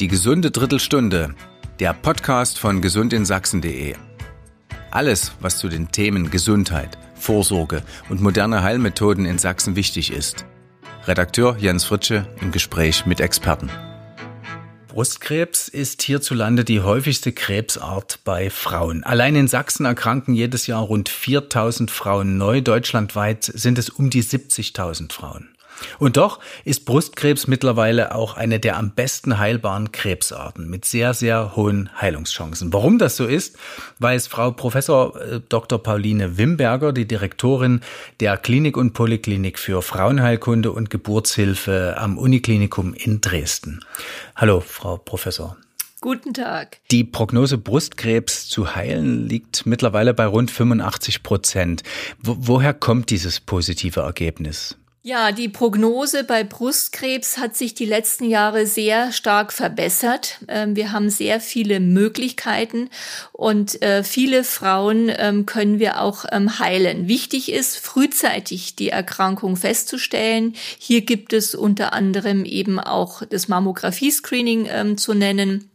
Die gesunde Drittelstunde, der Podcast von gesundinSachsen.de. Alles, was zu den Themen Gesundheit, Vorsorge und moderne Heilmethoden in Sachsen wichtig ist. Redakteur Jens Fritsche im Gespräch mit Experten. Brustkrebs ist hierzulande die häufigste Krebsart bei Frauen. Allein in Sachsen erkranken jedes Jahr rund 4000 Frauen neu. Deutschlandweit sind es um die 70.000 Frauen. Und doch ist Brustkrebs mittlerweile auch eine der am besten heilbaren Krebsarten mit sehr, sehr hohen Heilungschancen. Warum das so ist, weiß Frau Professor äh, Dr. Pauline Wimberger, die Direktorin der Klinik und Polyklinik für Frauenheilkunde und Geburtshilfe am Uniklinikum in Dresden. Hallo, Frau Professor. Guten Tag. Die Prognose Brustkrebs zu heilen liegt mittlerweile bei rund 85 Prozent. woher kommt dieses positive Ergebnis? Ja, die Prognose bei Brustkrebs hat sich die letzten Jahre sehr stark verbessert. Ähm, wir haben sehr viele Möglichkeiten und äh, viele Frauen ähm, können wir auch ähm, heilen. Wichtig ist, frühzeitig die Erkrankung festzustellen. Hier gibt es unter anderem eben auch das Mammographie-Screening zu nennen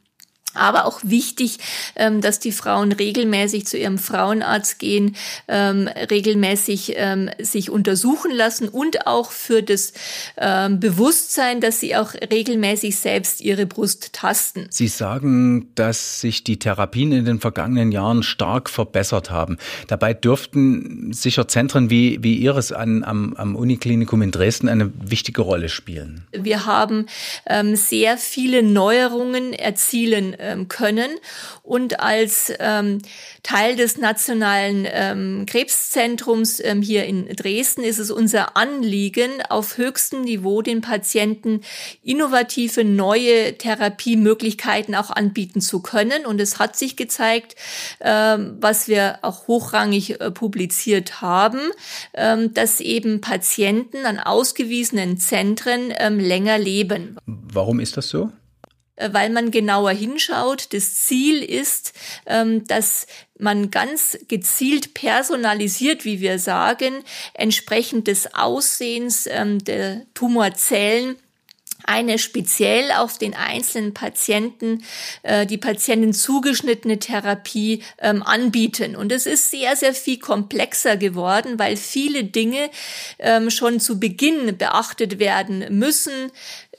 aber auch wichtig, ähm, dass die Frauen regelmäßig zu ihrem Frauenarzt gehen, ähm, regelmäßig ähm, sich untersuchen lassen und auch für das Bewusstsein, dass sie auch regelmäßig selbst ihre Brust tasten. Sie sagen, dass sich die Therapien in den vergangenen Jahren stark verbessert haben. Dabei dürften sicher Zentren wie, wie Ihres an, am, am Uniklinikum in Dresden eine wichtige Rolle spielen. Wir haben sehr viele Neuerungen erzielen ähm, können. Und als ähm, Teil des Nationalen ähm, Krebszentrums ähm, hier in Dresden ist es unser Anliegen, auf höchstem Niveau den Patienten innovative neue Therapiemöglichkeiten auch anbieten zu können. Und es hat sich gezeigt, ähm, was wir auch hochrangig äh, publiziert haben, ähm, dass eben Patienten an ausgewiesenen Zentren ähm, länger leben. Warum ist das so? Äh, weil man genauer hinschaut. Das Ziel ist, ähm, dass man ganz gezielt personalisiert, wie wir sagen, entsprechend des Aussehens ähm, der Tumorzellen eine speziell auf den einzelnen Patienten, äh, die Patienten zugeschnittene Therapie ähm, anbieten. Und es ist sehr, sehr viel komplexer geworden, weil viele Dinge schon zu Beginn beachtet werden müssen.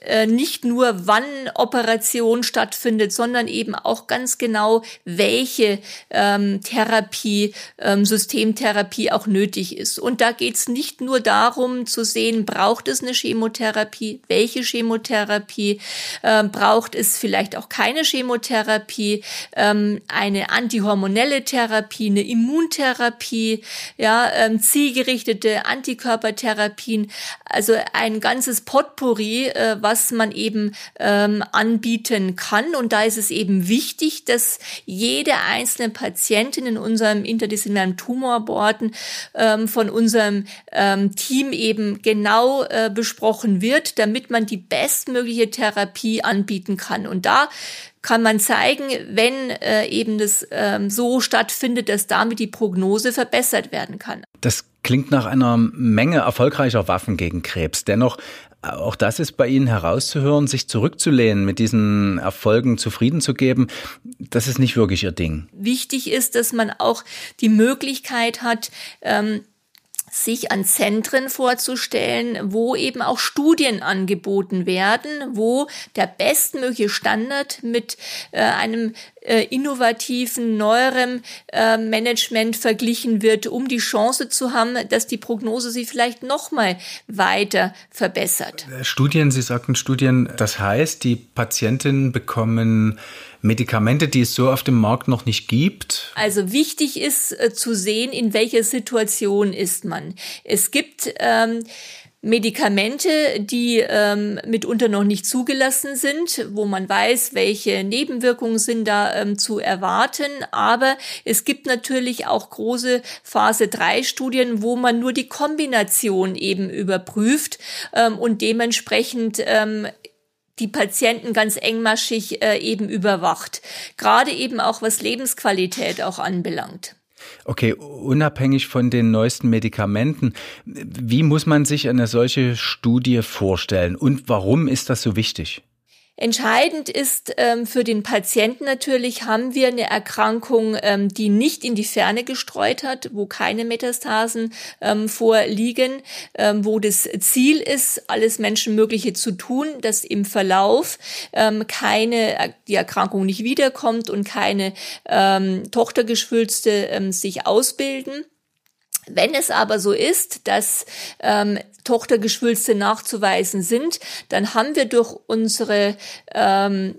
Äh, nicht nur wann Operation stattfindet, sondern eben auch ganz genau, welche ähm, Therapie, ähm, Systemtherapie auch nötig ist. Und da geht es nicht nur darum zu sehen, braucht es eine Chemotherapie, welche Chemotherapie, äh, braucht es vielleicht auch keine Chemotherapie, ähm, eine antihormonelle Therapie, eine Immuntherapie, ja, ähm, zielgerichtete Antikörpertherapien, also ein ganzes Potpourri, äh, was man eben ähm, anbieten kann. Und da ist es eben wichtig, dass jede einzelne Patientin in unserem interdisziplinären Tumorboarden ähm, von unserem ähm, Team eben genau äh, besprochen wird, damit man die bestmögliche Therapie anbieten kann. Und da kann man zeigen, wenn äh, eben das ähm, so stattfindet, dass damit die Prognose verbessert werden kann. Das klingt nach einer Menge erfolgreicher Waffen gegen Krebs. Dennoch auch das ist bei Ihnen herauszuhören, sich zurückzulehnen, mit diesen Erfolgen zufrieden zu geben, das ist nicht wirklich Ihr Ding. Wichtig ist, dass man auch die Möglichkeit hat, ähm, sich an Zentren vorzustellen, wo eben auch Studien angeboten werden, wo der bestmögliche Standard mit äh, einem äh, innovativen, neuerem äh, Management verglichen wird, um die Chance zu haben, dass die Prognose sich vielleicht noch mal weiter verbessert. Studien, Sie sagten Studien, das heißt, die Patientinnen bekommen Medikamente, die es so auf dem Markt noch nicht gibt? Also wichtig ist äh, zu sehen, in welcher Situation ist man. Es gibt ähm, Medikamente, die ähm, mitunter noch nicht zugelassen sind, wo man weiß, welche Nebenwirkungen sind da ähm, zu erwarten. Aber es gibt natürlich auch große Phase 3 Studien, wo man nur die Kombination eben überprüft ähm, und dementsprechend ähm, die Patienten ganz engmaschig äh, eben überwacht. Gerade eben auch was Lebensqualität auch anbelangt. Okay, unabhängig von den neuesten Medikamenten, wie muss man sich eine solche Studie vorstellen und warum ist das so wichtig? Entscheidend ist ähm, für den Patienten natürlich, haben wir eine Erkrankung, ähm, die nicht in die Ferne gestreut hat, wo keine Metastasen ähm, vorliegen, ähm, wo das Ziel ist, alles Menschenmögliche zu tun, dass im Verlauf ähm, keine, die Erkrankung nicht wiederkommt und keine ähm, Tochtergeschwülste sich ausbilden. Wenn es aber so ist, dass ähm, Tochtergeschwülste nachzuweisen sind, dann haben wir durch unsere ähm,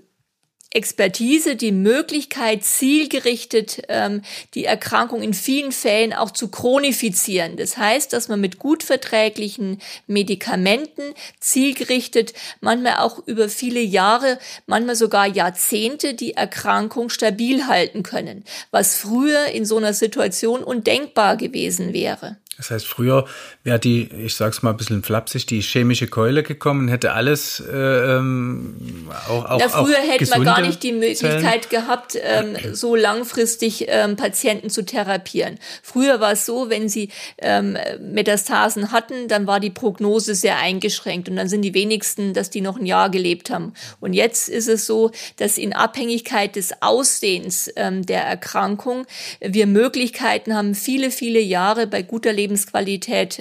Expertise die Möglichkeit, zielgerichtet ähm, die Erkrankung in vielen Fällen auch zu chronifizieren. Das heißt, dass man mit gut verträglichen Medikamenten zielgerichtet, manchmal auch über viele Jahre, manchmal sogar Jahrzehnte die Erkrankung stabil halten können, was früher in so einer Situation undenkbar gewesen wäre. Das heißt, früher wäre die, ich sag's mal ein bisschen flapsig, die chemische Keule gekommen, hätte alles äh, ähm, auch, auch Na, Früher auch hätte man gar nicht die Möglichkeit Zellen. gehabt, ähm, so langfristig ähm, Patienten zu therapieren. Früher war es so, wenn sie ähm, Metastasen hatten, dann war die Prognose sehr eingeschränkt und dann sind die wenigsten, dass die noch ein Jahr gelebt haben. Und jetzt ist es so, dass in Abhängigkeit des Aussehens ähm, der Erkrankung wir Möglichkeiten haben, viele, viele Jahre bei guter Lebensqualität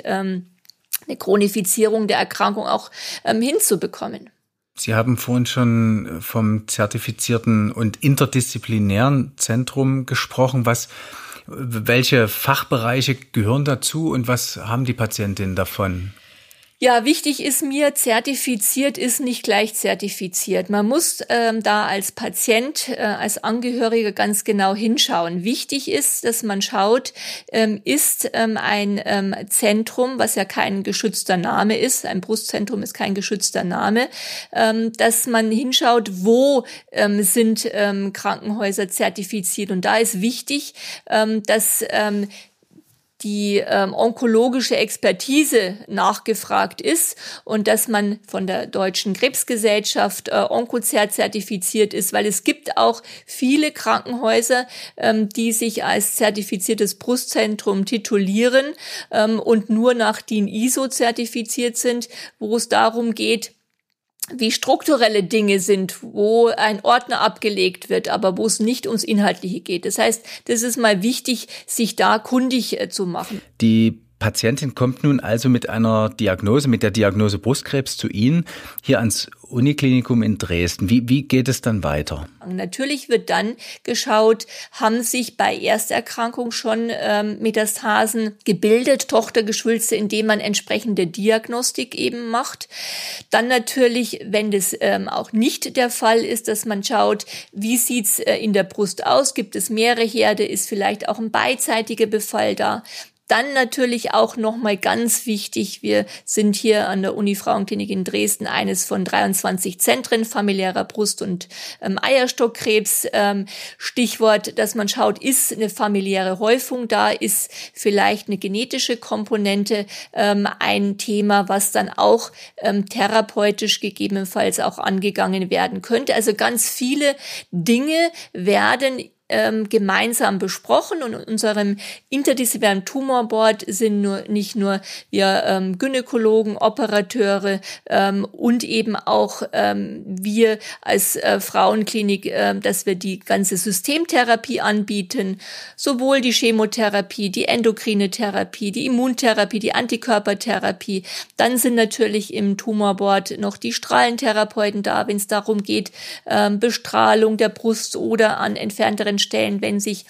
ähm, eine Chronifizierung der Erkrankung auch ähm, hinzubekommen. Sie haben vorhin schon vom zertifizierten und interdisziplinären Zentrum gesprochen. Was, welche Fachbereiche gehören dazu und was haben die Patientinnen davon? Ja, wichtig ist mir, zertifiziert ist nicht gleich zertifiziert. Man muss ähm, da als Patient, äh, als Angehöriger ganz genau hinschauen. Wichtig ist, dass man schaut, ähm, ist ähm, ein ähm, Zentrum, was ja kein geschützter Name ist, ein Brustzentrum ist kein geschützter Name, ähm, dass man hinschaut, wo ähm, sind ähm, Krankenhäuser zertifiziert. Und da ist wichtig, ähm, dass ähm, die ähm, onkologische Expertise nachgefragt ist und dass man von der Deutschen Krebsgesellschaft äh, Onkozert zertifiziert ist, weil es gibt auch viele Krankenhäuser, ähm, die sich als zertifiziertes Brustzentrum titulieren ähm, und nur nach DIN ISO zertifiziert sind, wo es darum geht, wie strukturelle Dinge sind, wo ein Ordner abgelegt wird, aber wo es nicht ums Inhaltliche geht. Das heißt, das ist mal wichtig, sich da kundig äh, zu machen. Die Patientin kommt nun also mit einer Diagnose, mit der Diagnose Brustkrebs zu Ihnen hier ans Uniklinikum in Dresden. Wie, wie geht es dann weiter? Natürlich wird dann geschaut, haben sich bei Ersterkrankung schon ähm, Metastasen gebildet, Tochtergeschwülste, indem man entsprechende Diagnostik eben macht. Dann natürlich, wenn das ähm, auch nicht der Fall ist, dass man schaut, wie sieht's äh, in der Brust aus? Gibt es mehrere Herde? Ist vielleicht auch ein beidseitiger Befall da? Dann natürlich auch nochmal ganz wichtig, wir sind hier an der Uni Frauenklinik in Dresden eines von 23 Zentren familiärer Brust- und ähm, Eierstockkrebs. Ähm, Stichwort, dass man schaut, ist eine familiäre Häufung da, ist vielleicht eine genetische Komponente ähm, ein Thema, was dann auch ähm, therapeutisch gegebenenfalls auch angegangen werden könnte. Also ganz viele Dinge werden ähm, gemeinsam besprochen und in unserem interdisziplinären Tumorboard sind nur nicht nur wir ähm, Gynäkologen, Operateure ähm, und eben auch ähm, wir als äh, Frauenklinik, äh, dass wir die ganze Systemtherapie anbieten, sowohl die Chemotherapie, die endokrine Therapie, die Immuntherapie, die Antikörpertherapie. Dann sind natürlich im Tumorboard noch die Strahlentherapeuten da, wenn es darum geht, ähm, Bestrahlung der Brust oder an entfernteren Stellen, wenn sich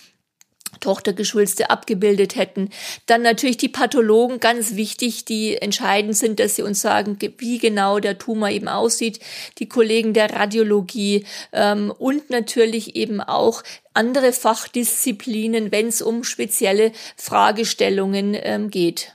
Tochtergeschwülste abgebildet hätten. Dann natürlich die Pathologen, ganz wichtig, die entscheidend sind, dass sie uns sagen, wie genau der Tumor eben aussieht. Die Kollegen der Radiologie ähm, und natürlich eben auch andere Fachdisziplinen, wenn es um spezielle Fragestellungen ähm, geht.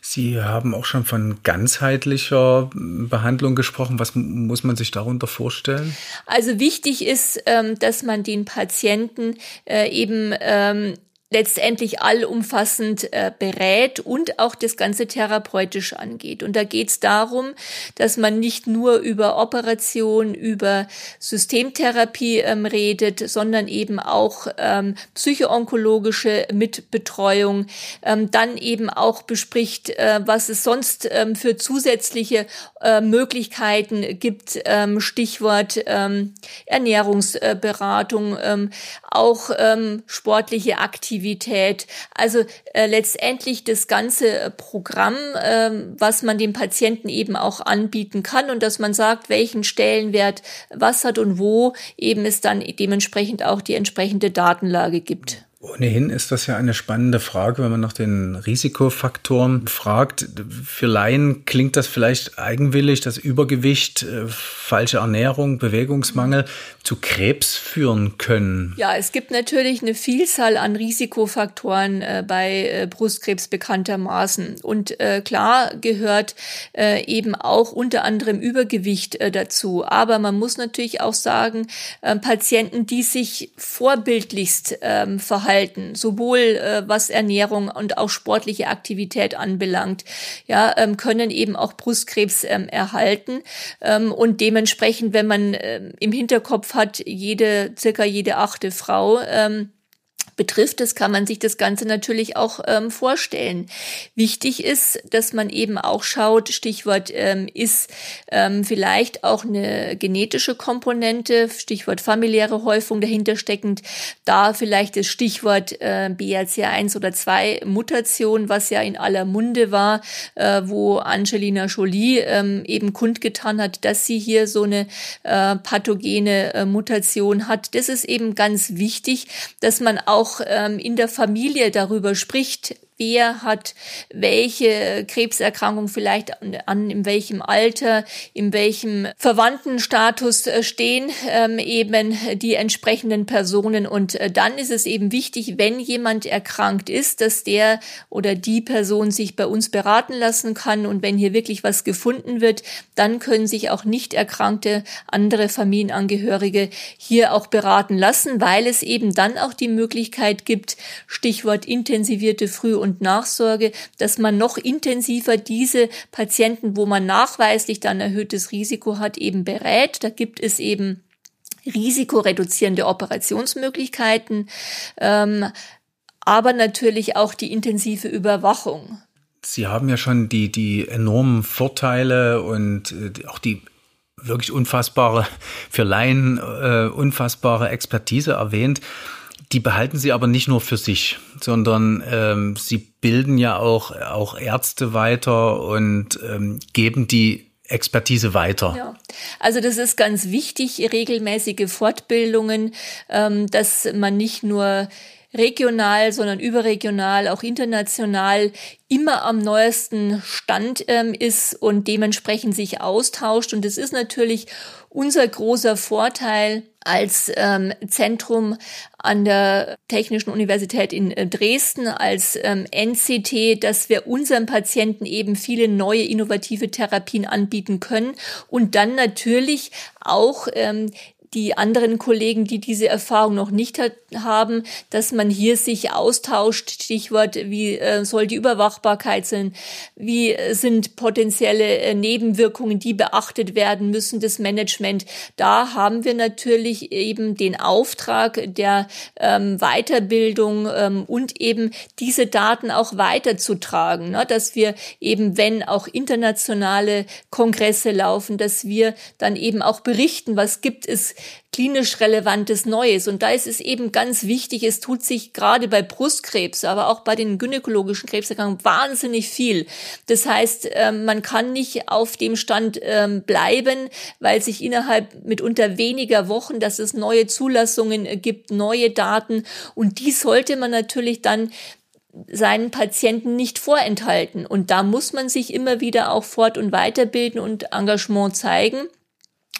Sie haben auch schon von ganzheitlicher Behandlung gesprochen. Was muss man sich darunter vorstellen? Also wichtig ist, ähm, dass man den Patienten äh, eben ähm, letztendlich allumfassend äh, berät und auch das Ganze therapeutisch angeht. Und da geht es darum, dass man nicht nur über Operation, über Systemtherapie ähm, redet, sondern eben auch ähm, psychoonkologische Mitbetreuung, ähm, dann eben auch bespricht, äh, was es sonst ähm, für zusätzliche äh, Möglichkeiten gibt, ähm, Stichwort ähm, Ernährungsberatung, ähm, auch ähm, sportliche Aktivität Aktivität. Also äh, letztendlich das ganze äh, Programm, äh, was man dem Patienten eben auch anbieten kann und dass man sagt, welchen Stellenwert was hat und wo eben es dann dementsprechend auch die entsprechende Datenlage gibt. Ohnehin ist das ja eine spannende Frage, wenn man nach den Risikofaktoren fragt. Für Laien klingt das vielleicht eigenwillig, dass Übergewicht, äh, falsche Ernährung, Bewegungsmangel zu Krebs führen können. Ja, es gibt natürlich eine Vielzahl an Risikofaktoren äh, bei äh, Brustkrebs bekanntermaßen. Und klar gehört eben auch unter anderem Übergewicht dazu. Aber man muss natürlich auch sagen, Patienten, die sich vorbildlichst ähm, verhalten, halten, sowohl äh, was Ernährung und auch sportliche Aktivität anbelangt, ja, ähm, können eben auch Brustkrebs ähm, erhalten. Ähm, und dementsprechend, wenn man äh, im Hinterkopf hat, jede, circa jede achte Frau, ähm, betrifft, das kann man sich das Ganze natürlich auch ähm, vorstellen. Wichtig ist, dass man eben auch schaut, Stichwort ähm, ist ähm, vielleicht auch eine genetische Komponente, Stichwort familiäre Häufung dahinter steckend, da vielleicht das Stichwort äh, BRCA1 oder 2 Mutation, was ja in aller Munde war, äh, wo Angelina Jolie ähm, eben kundgetan hat, dass sie hier so eine äh, pathogene äh, Mutation hat. Das ist eben ganz wichtig, dass man auch auch ähm, in der Familie darüber spricht, wer hat welche Krebserkrankung vielleicht an, an in welchem Alter, in welchem Verwandtenstatus äh, stehen ähm, eben die entsprechenden Personen. Und äh, dann ist es eben wichtig, wenn jemand erkrankt ist, dass der oder die Person sich bei uns beraten lassen kann. Und wenn hier wirklich was gefunden wird, dann können sich auch nicht erkrankte andere Familienangehörige hier auch beraten lassen, weil es eben dann auch die Möglichkeit gibt, Stichwort intensivierte Früh- und Nachsorge, dass man noch intensiver diese Patienten, wo man nachweislich dann erhöhtes Risiko hat, eben berät. Da gibt es eben risikoreduzierende Operationsmöglichkeiten, ähm, aber natürlich auch die intensive Überwachung. Sie haben ja schon die, die enormen Vorteile und äh, auch die wirklich unfassbare, für Laien äh, unfassbare Expertise erwähnt. Die behalten sie aber nicht nur für sich, sondern ähm, sie bilden ja auch, auch Ärzte weiter und ähm, geben die Expertise weiter. Ja, also das ist ganz wichtig, regelmäßige Fortbildungen, ähm, dass man nicht nur regional, sondern überregional, auch international immer am neuesten Stand ähm, ist und dementsprechend sich austauscht. Und es ist natürlich unser großer Vorteil als ähm, Zentrum an der Technischen Universität in äh, Dresden, als ähm, NCT, dass wir unseren Patienten eben viele neue innovative Therapien anbieten können und dann natürlich auch ähm, die anderen Kollegen, die diese Erfahrung noch nicht hat, haben, dass man hier sich austauscht. Stichwort, wie äh, soll die Überwachbarkeit sein? Wie äh, sind potenzielle äh, Nebenwirkungen, die beachtet werden müssen, das Management? Da haben wir natürlich eben den Auftrag der ähm, Weiterbildung ähm, und eben diese Daten auch weiterzutragen, ne? dass wir eben, wenn auch internationale Kongresse laufen, dass wir dann eben auch berichten, was gibt es klinisch relevantes Neues. Und da ist es eben ganz wichtig, es tut sich gerade bei Brustkrebs, aber auch bei den gynäkologischen Krebserkrankungen wahnsinnig viel. Das heißt, ähm, man kann nicht auf dem Stand ähm, bleiben, weil sich innerhalb mitunter weniger Wochen, dass es neue Zulassungen gibt, neue Daten. Und die sollte man natürlich dann seinen Patienten nicht vorenthalten. Und da muss man sich immer wieder auch fort- und weiterbilden und Engagement zeigen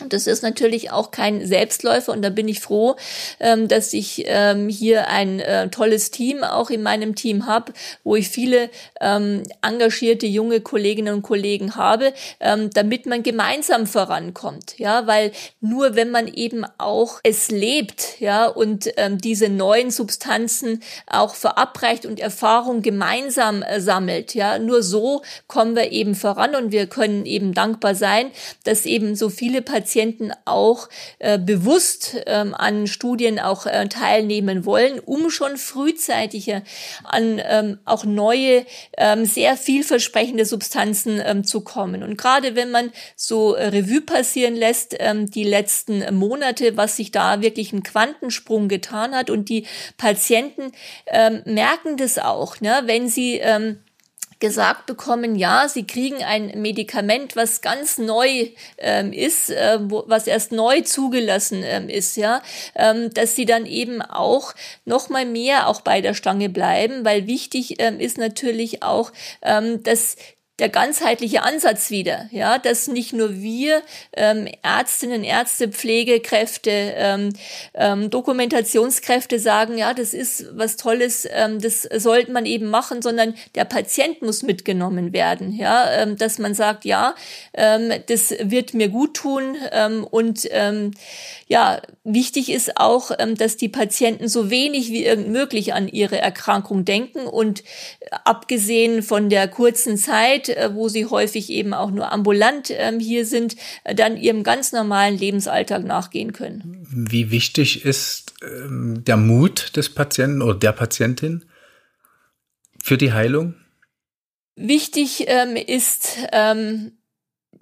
Das ist natürlich auch kein Selbstläufer und da bin ich froh, ähm, dass ich ähm, hier ein äh, tolles Team auch in meinem Team habe, wo ich viele ähm, engagierte junge Kolleginnen und Kollegen habe, damit man gemeinsam vorankommt. Ja, weil nur wenn man eben auch es lebt, ja, und diese neuen Substanzen auch verabreicht und Erfahrung gemeinsam äh, sammelt, ja, nur so kommen wir eben voran und wir können eben dankbar sein, dass eben so viele Patienten Patienten auch äh, bewusst ähm, an Studien auch äh, teilnehmen wollen, um schon frühzeitiger an ähm, auch neue, ähm, sehr vielversprechende Substanzen ähm, zu kommen. Und gerade wenn man so äh, Revue passieren lässt, ähm, die letzten Monate, was sich da wirklich ein Quantensprung getan hat und die Patienten ähm, merken das auch, ne, wenn sie ähm, gesagt bekommen, ja, sie kriegen ein Medikament, was ganz neu ähm, ist, äh, wo, was erst neu zugelassen ähm, ist, ja, ähm, dass sie dann eben auch noch mal mehr auch bei der Stange bleiben, weil wichtig ähm, ist natürlich auch, ähm, dass der ganzheitliche Ansatz wieder, ja, dass nicht nur wir ähm, Ärztinnen, Ärzte, Pflegekräfte, ähm, ähm, Dokumentationskräfte sagen, ja, das ist was Tolles, ähm, das sollte man eben machen, sondern der Patient muss mitgenommen werden, ja, ähm, dass man sagt, ja, ähm, das wird mir gut tun ähm, und ähm, ja, wichtig ist auch, ähm, dass die Patienten so wenig wie irgend möglich an ihre Erkrankung denken und abgesehen von der kurzen Zeit Zeit, äh, wo sie häufig eben auch nur ambulant ähm, hier sind, äh, dann ihrem ganz normalen Lebensalltag nachgehen können. Wie wichtig ist ähm, der Mut des Patienten oder der Patientin für die Heilung? Wichtig ähm, ist, ähm,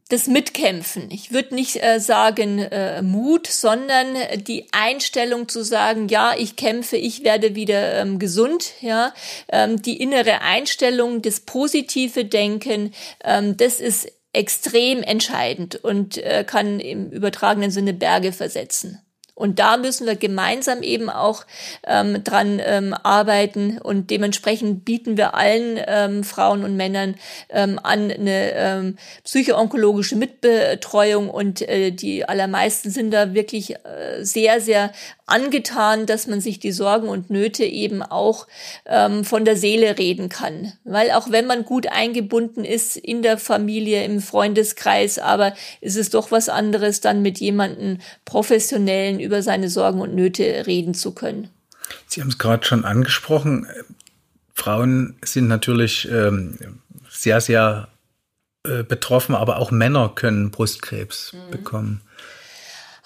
das Mitkämpfen. Ich würde nicht äh, sagen äh, Mut, sondern die Einstellung zu sagen, ja, ich kämpfe, ich werde wieder ähm, gesund. Ja, ähm, die innere Einstellung, das positive Denken, ähm, das ist extrem entscheidend und äh, kann im übertragenen Sinne Berge versetzen. Und da müssen wir gemeinsam eben auch ähm, dran ähm, arbeiten. Und dementsprechend bieten wir allen ähm, Frauen und Männern ähm, an eine ähm, psychoonkologische Mitbetreuung. Und äh, die allermeisten sind da wirklich äh, sehr, sehr angetan, dass man sich die Sorgen und Nöte eben auch ähm, von der Seele reden kann. Weil auch wenn man gut eingebunden ist in der Familie, im Freundeskreis, aber ist es doch was anderes, dann mit jemandem professionellen über seine Sorgen und Nöte reden zu können. Sie haben es gerade schon angesprochen. Frauen sind natürlich ähm, sehr, sehr äh, betroffen, aber auch Männer können Brustkrebs mhm. bekommen.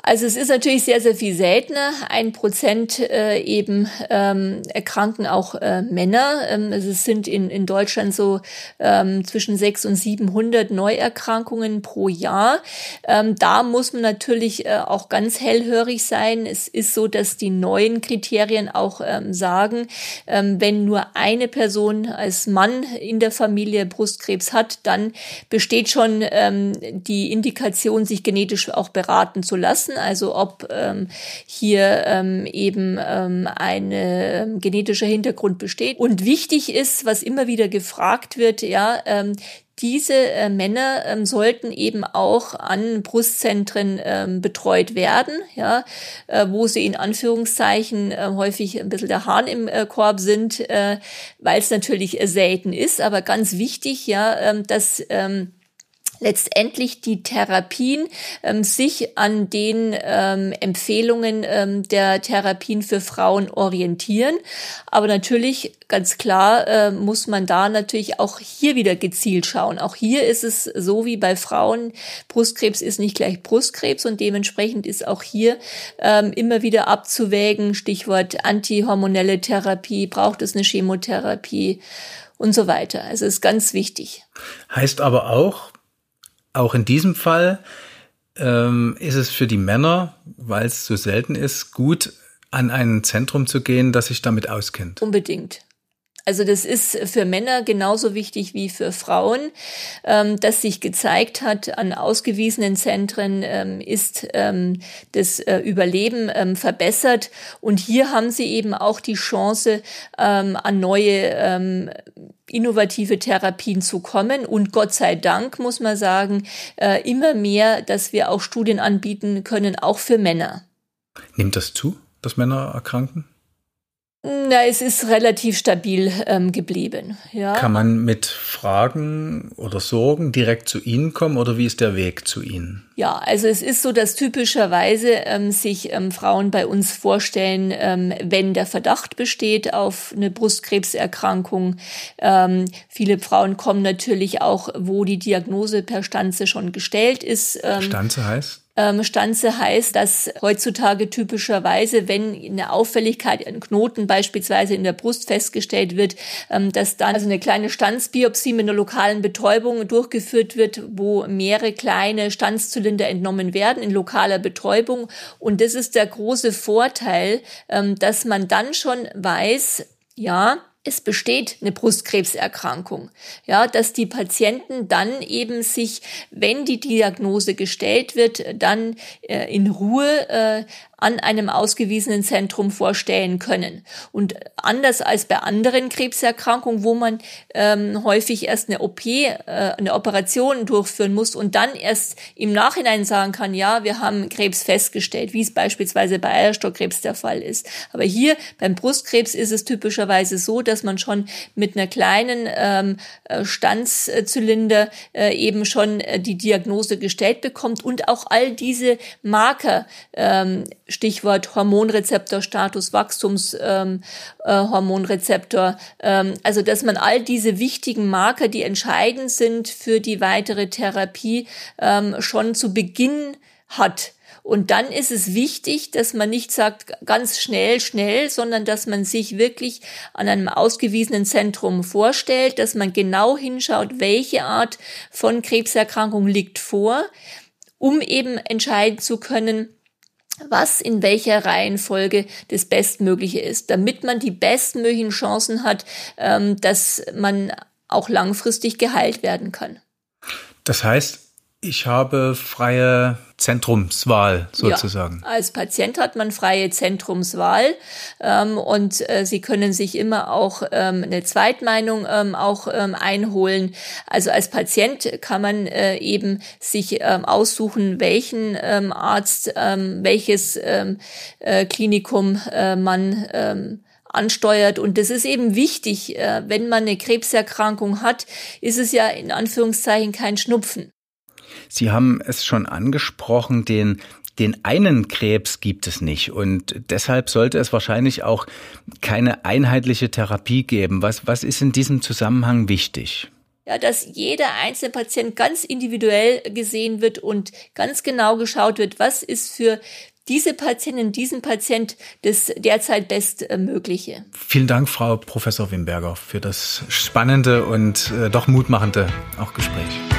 Also es ist natürlich sehr, sehr viel seltener. Ein Prozent äh, eben ähm, erkranken auch äh, Männer. Ähm, also es sind in, in Deutschland so ähm, zwischen 600 und 700 Neuerkrankungen pro Jahr. Ähm, da muss man natürlich äh, auch ganz hellhörig sein. Es ist so, dass die neuen Kriterien auch ähm, sagen, ähm, wenn nur eine Person als Mann in der Familie Brustkrebs hat, dann besteht schon ähm, die Indikation, sich genetisch auch beraten zu lassen also ob ähm, hier ähm, eben ähm, ein ähm, genetischer Hintergrund besteht. Und wichtig ist, was immer wieder gefragt wird, ja, ähm, diese äh, Männer ähm, sollten eben auch an Brustzentren ähm, betreut werden, ja, äh, wo sie in Anführungszeichen äh, häufig ein bisschen der Hahn im äh, Korb sind, äh, weil es natürlich äh, selten ist, aber ganz wichtig, ja, ähm, dass ähm, letztendlich die Therapien ähm, sich an den ähm, Empfehlungen ähm, der Therapien für Frauen orientieren. Aber natürlich, ganz klar, äh, muss man da natürlich auch hier wieder gezielt schauen. Auch hier ist es so wie bei Frauen, Brustkrebs ist nicht gleich Brustkrebs und dementsprechend ist auch hier ähm, immer wieder abzuwägen, Stichwort antihormonelle Therapie, braucht es eine Chemotherapie und so weiter. Also ist ganz wichtig. Heißt aber auch, auch in diesem Fall ähm, ist es für die Männer, weil es so selten ist, gut, an ein Zentrum zu gehen, das sich damit auskennt. Unbedingt. Also das ist für Männer genauso wichtig wie für Frauen. Ähm, dass sich gezeigt hat an ausgewiesenen Zentren, ähm, ist ähm, das äh, Überleben ähm, verbessert. Und hier haben sie eben auch die Chance, ähm, an neue ähm, innovative Therapien zu kommen. Und Gott sei Dank muss man sagen, äh, immer mehr, dass wir auch Studien anbieten können, auch für Männer. Nimmt das zu, dass Männer erkranken? Na, es ist relativ stabil ähm, geblieben. Ja. Kann man mit Fragen oder Sorgen direkt zu Ihnen kommen oder wie ist der Weg zu Ihnen? Ja, also es ist so, dass typischerweise ähm, sich ähm, Frauen bei uns vorstellen, ähm, wenn der Verdacht besteht auf eine Brustkrebserkrankung. Ähm, viele Frauen kommen natürlich auch, wo die Diagnose per Stanze schon gestellt ist. Ähm, Stanze heißt? Ähm, Stanze heißt, dass heutzutage typischerweise, wenn eine Auffälligkeit, ein Knoten beispielsweise in der Brust festgestellt wird, ähm, dass dann also eine kleine Stanzbiopsie mit einer lokalen Betäubung durchgeführt wird, wo mehrere kleine Stanzzylinder entnommen werden in lokaler Betäubung. Und das ist der große Vorteil, ähm, dass man dann schon weiß, ja, es besteht eine Brustkrebserkrankung. Ja, dass die Patienten dann eben sich, wenn die Diagnose gestellt wird, dann äh, in Ruhe äh, an einem ausgewiesenen Zentrum vorstellen können. Und anders als bei anderen Krebserkrankungen, wo man ähm, häufig erst eine OP, äh, eine Operation durchführen muss und dann erst im Nachhinein sagen kann, ja, wir haben Krebs festgestellt, wie es beispielsweise bei Eierstockkrebs der Fall ist. Aber hier beim Brustkrebs ist es typischerweise so, dass man schon mit einer kleinen ähm, äh, Stanzzylinder äh, eben schon äh, die Diagnose gestellt bekommt und auch all diese Marker ähm, Stichwort Hormonrezeptor, Status Wachstumshormonrezeptor. Ähm, äh, ähm, also, dass man all diese wichtigen Marker, die entscheidend sind für die weitere Therapie, ähm, schon zu Beginn hat. Und dann ist es wichtig, dass man nicht sagt, ganz schnell, schnell, sondern dass man sich wirklich an einem ausgewiesenen Zentrum vorstellt, dass man genau hinschaut, welche Art von Krebserkrankung liegt vor, um eben entscheiden zu können, was in welcher Reihenfolge das Bestmögliche ist, damit man die bestmöglichen Chancen hat, ähm, dass man auch langfristig geheilt werden kann. Das heißt, ich habe freie Zentrumswahl sozusagen. Ja, als Patient hat man freie Zentrumswahl ähm, und äh, Sie können sich immer auch ähm, eine Zweitmeinung ähm, auch ähm, einholen. Also als Patient kann man äh, eben sich ähm, aussuchen, welchen ähm, Arzt, welches äh, Klinikum äh, man ansteuert. Und das ist eben wichtig. Äh, wenn man eine Krebserkrankung hat, ist es ja in Anführungszeichen kein Schnupfen. Sie haben es schon angesprochen, den den einen Krebs gibt es nicht und deshalb sollte es wahrscheinlich auch keine einheitliche Therapie geben. Was, was ist in diesem Zusammenhang wichtig? Ja, dass jeder einzelne Patient ganz individuell gesehen wird und ganz genau geschaut wird, was ist für diese Patientin, diesen Patient das derzeit Bestmögliche. Vielen Dank, Frau Professor Wimberger, für das spannende und äh, doch mutmachende auch Gespräch.